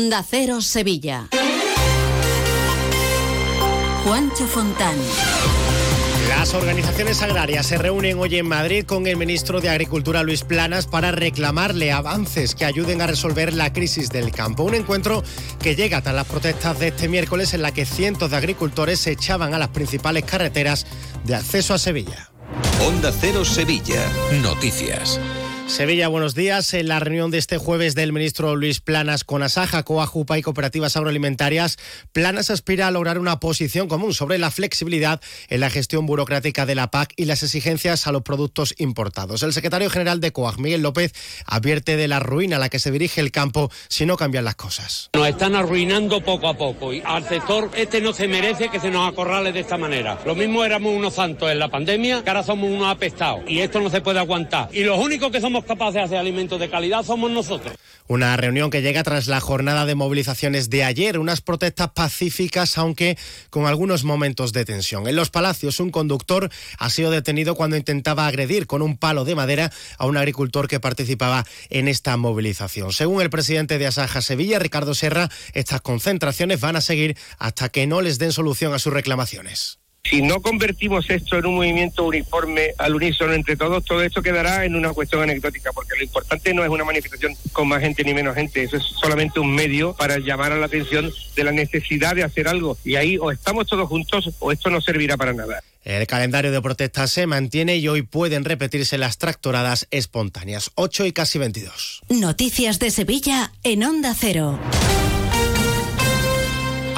Onda Cero Sevilla. Juancho Fontán. Las organizaciones agrarias se reúnen hoy en Madrid con el ministro de Agricultura Luis Planas para reclamarle avances que ayuden a resolver la crisis del campo. Un encuentro que llega tras las protestas de este miércoles en la que cientos de agricultores se echaban a las principales carreteras de acceso a Sevilla. Onda Cero Sevilla. Noticias. Sevilla, buenos días. En la reunión de este jueves del ministro Luis Planas con Asaja, Coajupa y Cooperativas Agroalimentarias, Planas aspira a lograr una posición común sobre la flexibilidad en la gestión burocrática de la PAC y las exigencias a los productos importados. El secretario general de COAG, Miguel López, advierte de la ruina a la que se dirige el campo si no cambian las cosas. Nos están arruinando poco a poco y al sector este no se merece que se nos acorrale de esta manera. Lo mismo éramos unos santos en la pandemia, que ahora somos unos apestados y esto no se puede aguantar. Y los únicos que somos capaces de hacer alimentos de calidad somos nosotros. Una reunión que llega tras la jornada de movilizaciones de ayer, unas protestas pacíficas, aunque con algunos momentos de tensión. En los palacios, un conductor ha sido detenido cuando intentaba agredir con un palo de madera a un agricultor que participaba en esta movilización. Según el presidente de Asaja Sevilla, Ricardo Serra, estas concentraciones van a seguir hasta que no les den solución a sus reclamaciones. Si no convertimos esto en un movimiento uniforme al unísono entre todos, todo esto quedará en una cuestión anecdótica, porque lo importante no es una manifestación con más gente ni menos gente, eso es solamente un medio para llamar a la atención de la necesidad de hacer algo. Y ahí o estamos todos juntos o esto no servirá para nada. El calendario de protestas se mantiene y hoy pueden repetirse las tractoradas espontáneas. 8 y casi 22. Noticias de Sevilla en Onda Cero.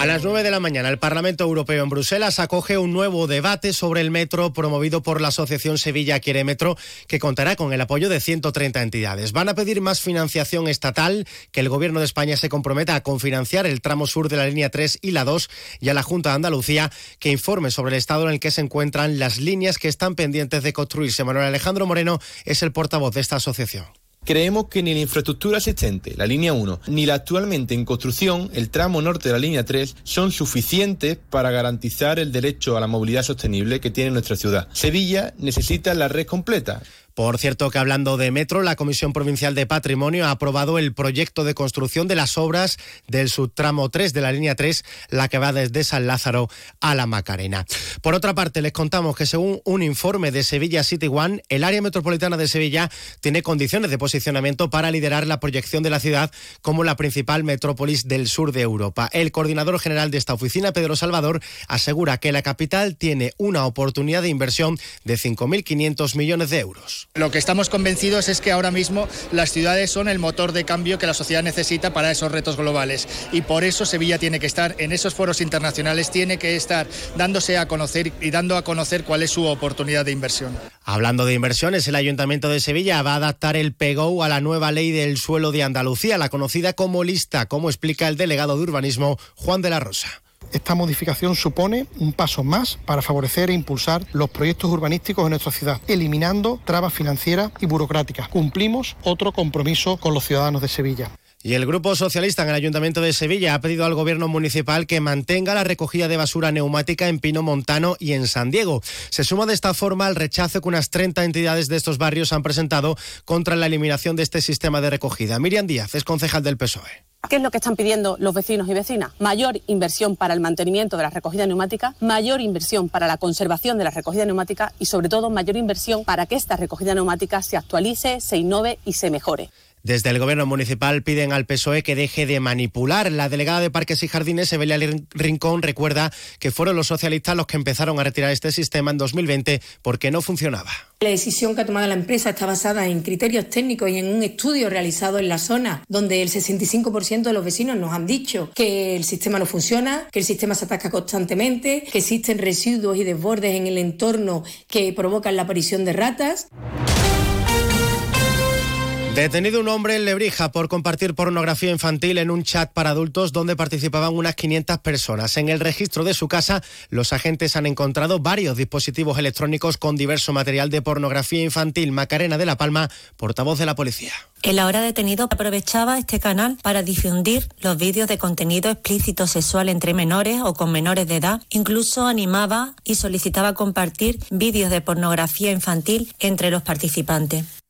A las 9 de la mañana, el Parlamento Europeo en Bruselas acoge un nuevo debate sobre el metro promovido por la Asociación Sevilla Quiere Metro, que contará con el apoyo de 130 entidades. Van a pedir más financiación estatal, que el Gobierno de España se comprometa a confinanciar el tramo sur de la línea 3 y la 2 y a la Junta de Andalucía que informe sobre el estado en el que se encuentran las líneas que están pendientes de construirse. Manuel Alejandro Moreno es el portavoz de esta asociación. Creemos que ni la infraestructura existente, la línea 1, ni la actualmente en construcción, el tramo norte de la línea 3, son suficientes para garantizar el derecho a la movilidad sostenible que tiene nuestra ciudad. Sevilla necesita la red completa. Por cierto que hablando de metro, la Comisión Provincial de Patrimonio ha aprobado el proyecto de construcción de las obras del subtramo 3 de la línea 3, la que va desde San Lázaro a la Macarena. Por otra parte, les contamos que según un informe de Sevilla City One, el área metropolitana de Sevilla tiene condiciones de posicionamiento para liderar la proyección de la ciudad como la principal metrópolis del sur de Europa. El coordinador general de esta oficina, Pedro Salvador, asegura que la capital tiene una oportunidad de inversión de 5.500 millones de euros. Lo que estamos convencidos es que ahora mismo las ciudades son el motor de cambio que la sociedad necesita para esos retos globales y por eso Sevilla tiene que estar en esos foros internacionales, tiene que estar dándose a conocer y dando a conocer cuál es su oportunidad de inversión. Hablando de inversiones, el Ayuntamiento de Sevilla va a adaptar el PEGO a la nueva ley del suelo de Andalucía, la conocida como lista, como explica el delegado de urbanismo Juan de la Rosa. Esta modificación supone un paso más para favorecer e impulsar los proyectos urbanísticos en nuestra ciudad, eliminando trabas financieras y burocráticas. Cumplimos otro compromiso con los ciudadanos de Sevilla. Y el Grupo Socialista en el Ayuntamiento de Sevilla ha pedido al Gobierno Municipal que mantenga la recogida de basura neumática en Pino Montano y en San Diego. Se suma de esta forma al rechazo que unas 30 entidades de estos barrios han presentado contra la eliminación de este sistema de recogida. Miriam Díaz es concejal del PSOE. ¿Qué es lo que están pidiendo los vecinos y vecinas? Mayor inversión para el mantenimiento de la recogida neumática, mayor inversión para la conservación de la recogida neumática y sobre todo mayor inversión para que esta recogida neumática se actualice, se innove y se mejore. Desde el gobierno municipal piden al PSOE que deje de manipular. La delegada de Parques y Jardines, Evelia Rincón, recuerda que fueron los socialistas los que empezaron a retirar este sistema en 2020 porque no funcionaba. La decisión que ha tomado la empresa está basada en criterios técnicos y en un estudio realizado en la zona, donde el 65% de los vecinos nos han dicho que el sistema no funciona, que el sistema se ataca constantemente, que existen residuos y desbordes en el entorno que provocan la aparición de ratas. Detenido un hombre en Lebrija por compartir pornografía infantil en un chat para adultos donde participaban unas 500 personas. En el registro de su casa, los agentes han encontrado varios dispositivos electrónicos con diverso material de pornografía infantil. Macarena de la Palma, portavoz de la policía. El ahora detenido aprovechaba este canal para difundir los vídeos de contenido explícito sexual entre menores o con menores de edad. Incluso animaba y solicitaba compartir vídeos de pornografía infantil entre los participantes.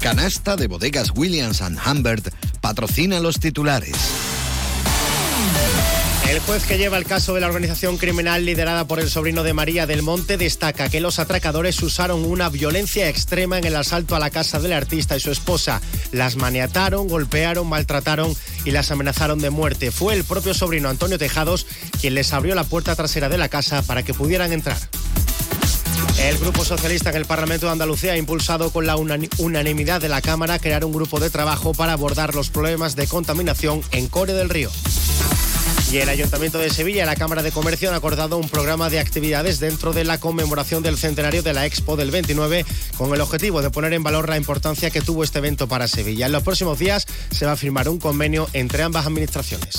Canasta de bodegas Williams ⁇ Humbert patrocina los titulares. El juez que lleva el caso de la organización criminal liderada por el sobrino de María del Monte destaca que los atracadores usaron una violencia extrema en el asalto a la casa del artista y su esposa. Las maniataron, golpearon, maltrataron y las amenazaron de muerte. Fue el propio sobrino Antonio Tejados quien les abrió la puerta trasera de la casa para que pudieran entrar. El Grupo Socialista en el Parlamento de Andalucía ha impulsado con la unanimidad de la Cámara crear un grupo de trabajo para abordar los problemas de contaminación en Core del Río. Y el Ayuntamiento de Sevilla y la Cámara de Comercio han acordado un programa de actividades dentro de la conmemoración del centenario de la Expo del 29 con el objetivo de poner en valor la importancia que tuvo este evento para Sevilla. En los próximos días se va a firmar un convenio entre ambas administraciones.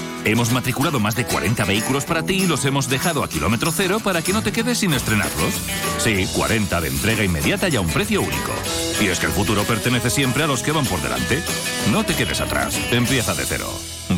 Hemos matriculado más de 40 vehículos para ti y los hemos dejado a kilómetro cero para que no te quedes sin estrenarlos. Sí, 40 de entrega inmediata y a un precio único. Y es que el futuro pertenece siempre a los que van por delante. No te quedes atrás. Empieza de cero.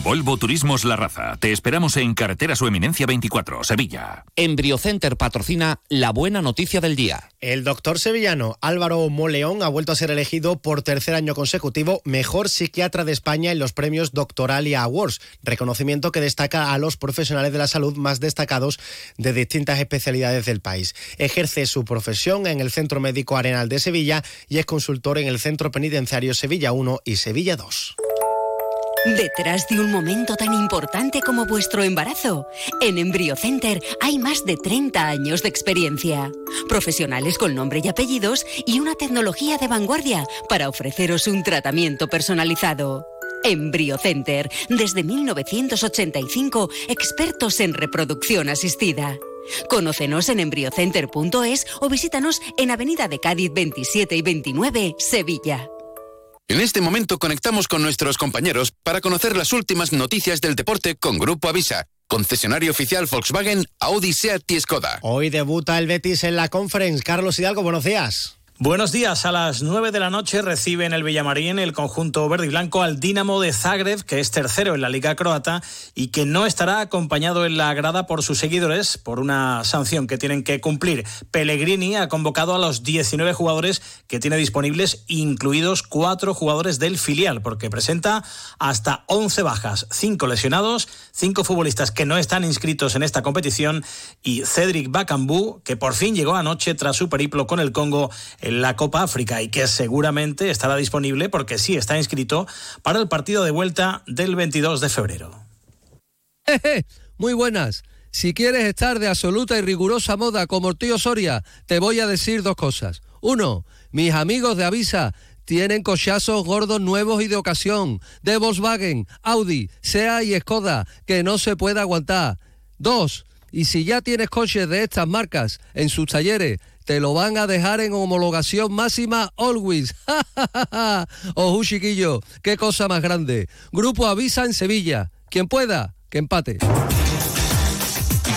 Volvo Turismos La Raza. Te esperamos en Carretera Su Eminencia 24, Sevilla. Embriocenter patrocina la buena noticia del día. El doctor sevillano Álvaro Moleón ha vuelto a ser elegido por tercer año consecutivo mejor psiquiatra de España en los premios Doctoralia Awards, reconocimiento que destaca a los profesionales de la salud más destacados de distintas especialidades del país. Ejerce su profesión en el Centro Médico Arenal de Sevilla y es consultor en el Centro Penitenciario Sevilla 1 y Sevilla 2. Detrás de un momento tan importante como vuestro embarazo, en EmbryoCenter hay más de 30 años de experiencia. Profesionales con nombre y apellidos y una tecnología de vanguardia para ofreceros un tratamiento personalizado. EmbryoCenter, desde 1985, expertos en reproducción asistida. Conócenos en embryocenter.es o visítanos en Avenida de Cádiz 27 y 29, Sevilla. En este momento conectamos con nuestros compañeros para conocer las últimas noticias del deporte con Grupo Avisa, concesionario oficial Volkswagen, Audi, Seat y Skoda. Hoy debuta el Betis en la Conference. Carlos Hidalgo, buenos días. Buenos días. A las 9 de la noche recibe en el Villamarín el conjunto verde y blanco al Dinamo de Zagreb, que es tercero en la Liga Croata y que no estará acompañado en la grada por sus seguidores por una sanción que tienen que cumplir. Pellegrini ha convocado a los 19 jugadores que tiene disponibles, incluidos cuatro jugadores del filial, porque presenta hasta 11 bajas, 5 lesionados, 5 futbolistas que no están inscritos en esta competición y Cedric Bakambu, que por fin llegó anoche tras su periplo con el Congo en la Copa África y que seguramente estará disponible porque sí está inscrito para el partido de vuelta del 22 de febrero. Muy buenas. Si quieres estar de absoluta y rigurosa moda como el tío Soria, te voy a decir dos cosas. Uno, mis amigos de Avisa tienen cochazos gordos nuevos y de ocasión, de Volkswagen, Audi, SEA y Skoda, que no se puede aguantar. Dos, y si ya tienes coches de estas marcas en sus talleres, te lo van a dejar en homologación máxima always. Ojo, chiquillo, qué cosa más grande. Grupo Avisa en Sevilla. Quien pueda, que empate.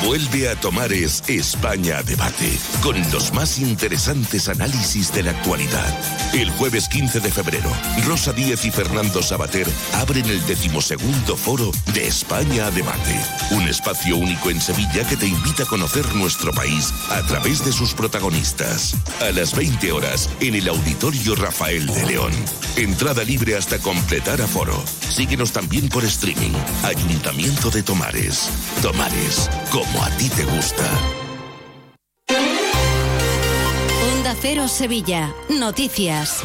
Vuelve a Tomares España Debate, con los más interesantes análisis de la actualidad. El jueves 15 de febrero, Rosa Díez y Fernando Sabater abren el decimosegundo foro de España Debate, un espacio único en Sevilla que te invita a conocer nuestro país a través de sus protagonistas. A las 20 horas, en el Auditorio Rafael de León. Entrada libre hasta completar aforo. Síguenos también por streaming. Ayuntamiento de Tomares. Tomares, como a ti te gusta. Onda Cero Sevilla. Noticias.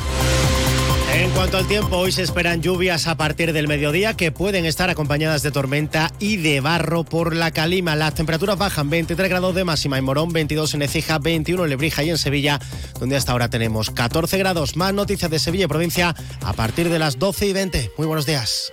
En cuanto al tiempo, hoy se esperan lluvias a partir del mediodía que pueden estar acompañadas de tormenta y de barro por la calima. Las temperaturas bajan 23 grados de máxima en Morón, 22 en Ecija, 21 en Lebrija y en Sevilla, donde hasta ahora tenemos 14 grados. Más noticias de Sevilla y provincia a partir de las 12 y 20. Muy buenos días.